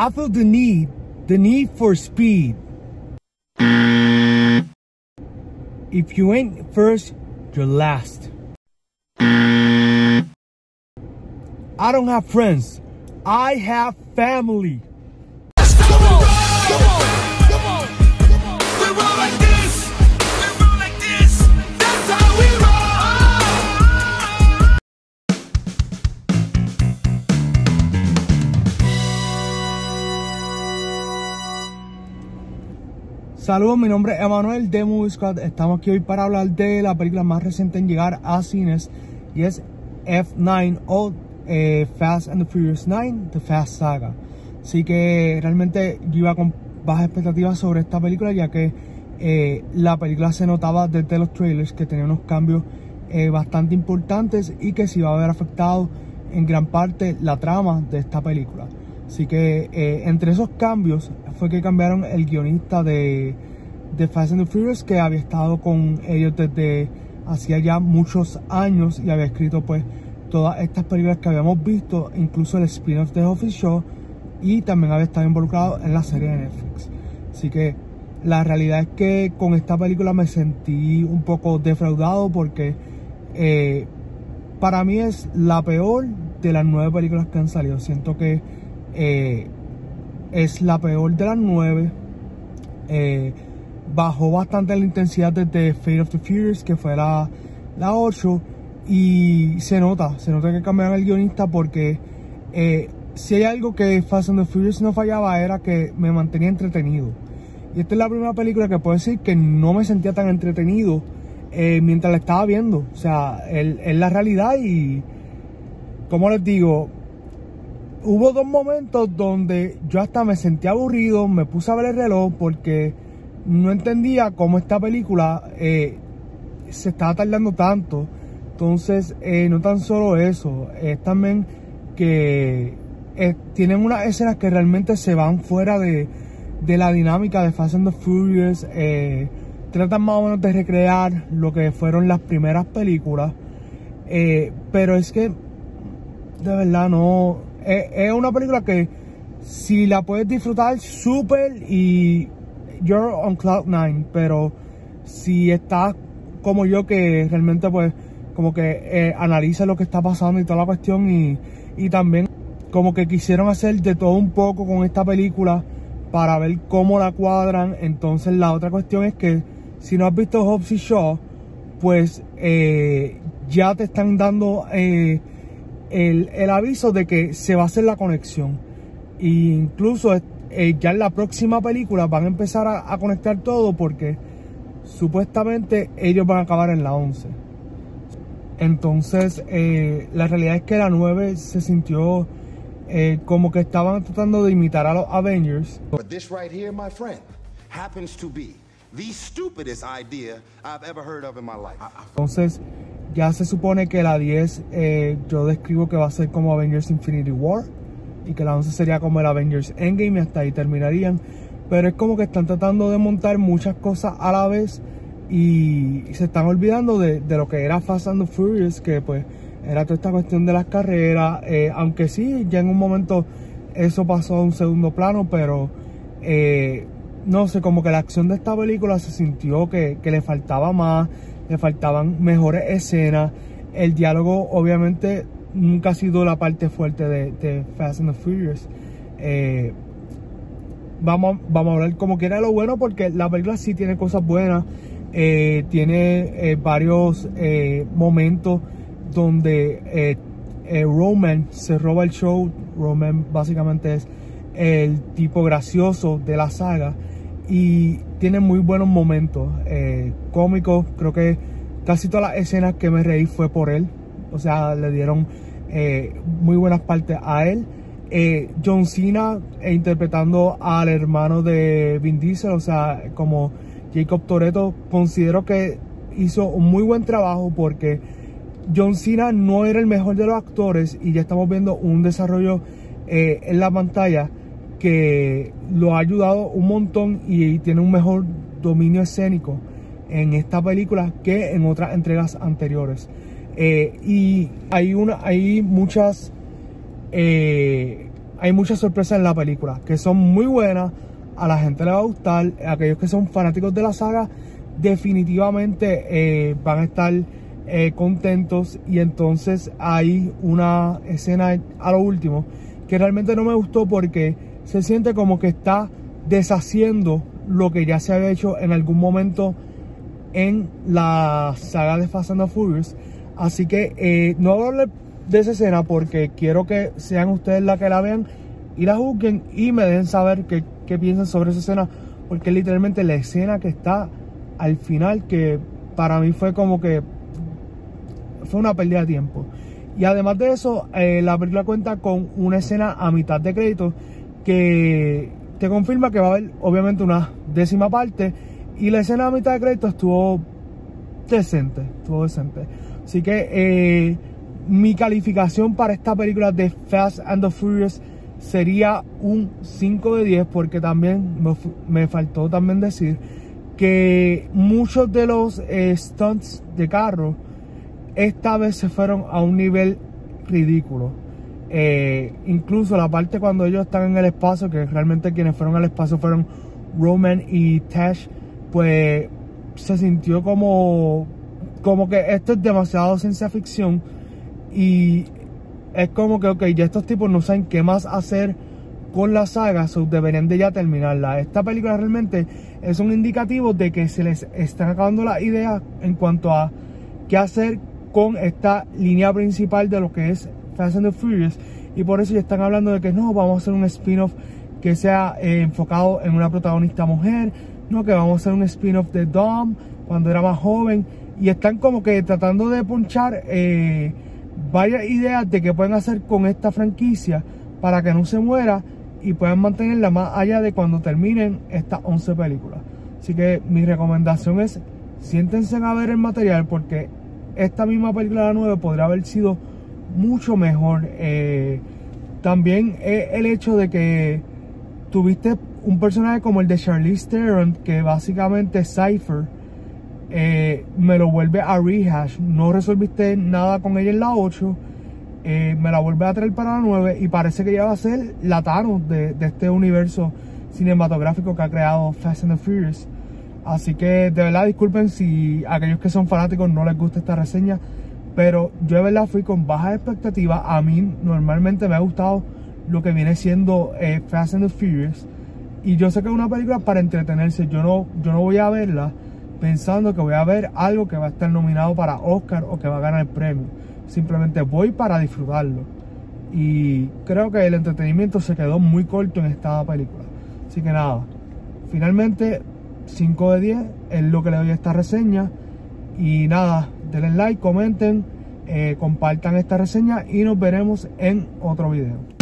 I feel the need, the need for speed. If you ain't first, you're last. I don't have friends. I have family. Saludos, mi nombre es Emanuel de Movie. Estamos aquí hoy para hablar de la película más reciente en llegar a cines y es F9 o eh, Fast and the Furious 9, The Fast Saga. Así que realmente yo iba con bajas expectativas sobre esta película ya que eh, la película se notaba desde los trailers que tenía unos cambios eh, bastante importantes y que se iba a haber afectado en gran parte la trama de esta película. Así que eh, entre esos cambios fue que cambiaron el guionista de, de Fast and the Furious que había estado con ellos desde hacía ya muchos años y había escrito pues todas estas películas que habíamos visto, incluso el spin-off de Office Show y también había estado involucrado en la serie de Netflix. Así que la realidad es que con esta película me sentí un poco defraudado porque eh, para mí es la peor de las nueve películas que han salido. Siento que eh, es la peor de las nueve. Eh, bajó bastante la intensidad desde Fate of the Furious, que fue la, la 8. Y se nota, se nota que cambiaron el guionista porque eh, si hay algo que Fast and the Furious no fallaba era que me mantenía entretenido. Y esta es la primera película que puedo decir que no me sentía tan entretenido mientras la estaba viendo. O sea, es la realidad y, como les digo, hubo dos momentos donde yo hasta me sentí aburrido, me puse a ver el reloj porque no entendía cómo esta película eh, se estaba tardando tanto. Entonces, eh, no tan solo eso, es también que eh, tienen unas escenas que realmente se van fuera de, de la dinámica de Fast and the Furious. tratan más o menos de recrear lo que fueron las primeras películas. pero es que, de verdad, no, es, una película que si la puedes disfrutar súper y you're on cloud nine, pero si estás como yo que realmente pues como que eh, analiza lo que está pasando y toda la cuestión y, y también como que quisieron hacer de todo un poco con esta película para ver cómo la cuadran. Entonces la otra cuestión es que si no has visto Hobbs y Shaw, pues eh, ya te están dando eh, el, aviso de que se va a hacer la conexión. E incluso eh, ya en la próxima película van a empezar a, conectar todo porque supuestamente ellos van a acabar en la 11. Entonces, eh, la realidad es que la 9 se sintió eh, como que estaban tratando de imitar a los Avengers. Entonces, ya se supone que la 10 eh, yo describo que va a ser como Avengers Infinity War y que la 11 sería como el Avengers Endgame y hasta ahí terminarían. Pero es como que están tratando de montar muchas cosas a la vez y, se están olvidando de, lo que era Fast and the Furious, que pues era toda esta cuestión de las carreras. Eh, aunque sí, ya en un momento eso pasó a un segundo plano, pero eh, no sé, como que la acción de esta película se sintió que, que le faltaba más le faltaban mejores escenas. El diálogo, obviamente, nunca ha sido la parte fuerte de, Fast and the Furious. Eh, vamos, vamos a hablar como quiera lo bueno, porque la película sí tiene cosas buenas. Eh, tiene eh, varios momentos donde Roman se roba el show. Roman básicamente es el tipo gracioso de la saga y tiene muy buenos momentos eh, cómicos. Creo que casi todas las escenas que me reí fue por él. O sea, le dieron eh, muy buenas partes a él. Eh, John Cena interpretando al hermano de Vin Diesel, o sea, como Jacob Toretto, considero que hizo un muy buen trabajo porque John Cena no era el mejor de los actores y ya estamos viendo un desarrollo en la pantalla que lo ha ayudado un montón y tiene un mejor dominio escénico en esta película que en otras entregas anteriores. Eh, y hay, una, hay muchas... Eh, hay muchas sorpresas en la película que son muy buenas. A la gente le va a gustar. Aquellos que son fanáticos de la saga, definitivamente eh, van a estar contentos. Y entonces hay una escena a lo último que realmente no me gustó porque se siente como que está deshaciendo lo que ya se había hecho en algún momento en la saga de Fast and the Furious. Así que eh, no voy a hablar de esa escena porque quiero que sean ustedes las que la vean y la juzguen y me den saber qué, qué piensan sobre esa escena. Porque literalmente la escena que está al final que para mí fue como que fue una pérdida de tiempo. Y además de eso, eh, la película cuenta con una escena a mitad de crédito que te confirma que va a haber obviamente una décima parte y la escena a mitad de crédito estuvo decente, estuvo decente. Así que eh, mi calificación para esta película de Fast and the Furious sería un 5 de 10 porque también me, faltó también decir que muchos de los eh, stunts de carro esta vez se fueron a un nivel ridículo. Eh, incluso la parte cuando ellos están en el espacio, que realmente quienes fueron al espacio fueron Roman y Tash, pues se sintió como, como que esto es demasiado ciencia ficción y es como que, ok, ya estos tipos no saben qué más hacer con la saga, so deberían de ya terminarla. Esta película realmente es un indicativo de que se les están acabando las ideas en cuanto a qué hacer con esta línea principal de lo que es Fast and Furious y por eso ya están hablando de que no, vamos a hacer un spin-off que sea eh, enfocado en una protagonista mujer, no, que vamos a hacer un spin-off de Dom cuando era más joven. Y están como que tratando de ponchar eh, varias ideas de qué pueden hacer con esta franquicia para que no se muera y puedan mantenerla más allá de cuando terminen estas 11 películas. Así que mi recomendación es siéntense a ver el material porque esta misma película la 9 podría haber sido mucho mejor. Eh, también el hecho de que tuviste un personaje como el de Charlize Theron, que básicamente Cypher, eh, me lo vuelve a rehash. No resolviste nada con ella en la 8. Eh, me la vuelve a traer para la 9 y parece que ya va a ser la Thanos de, este universo cinematográfico que ha creado Fast and the Furious. Así que de verdad disculpen si a aquellos que son fanáticos no les gusta esta reseña, pero yo de verdad fui con bajas expectativas. A mí normalmente me ha gustado lo que viene siendo eh, Fast and the Furious. Y yo sé que es una película para entretenerse. Yo no, yo no voy a verla pensando que voy a ver algo que va a estar nominado para Oscar o que va a ganar el premio. Simplemente voy para disfrutarlo. Y creo que el entretenimiento se quedó muy corto en esta película. Así que nada, finalmente 5 de 10 es lo que le doy a esta reseña. Y nada, denle like, comenten, eh, compartan esta reseña y nos veremos en otro video.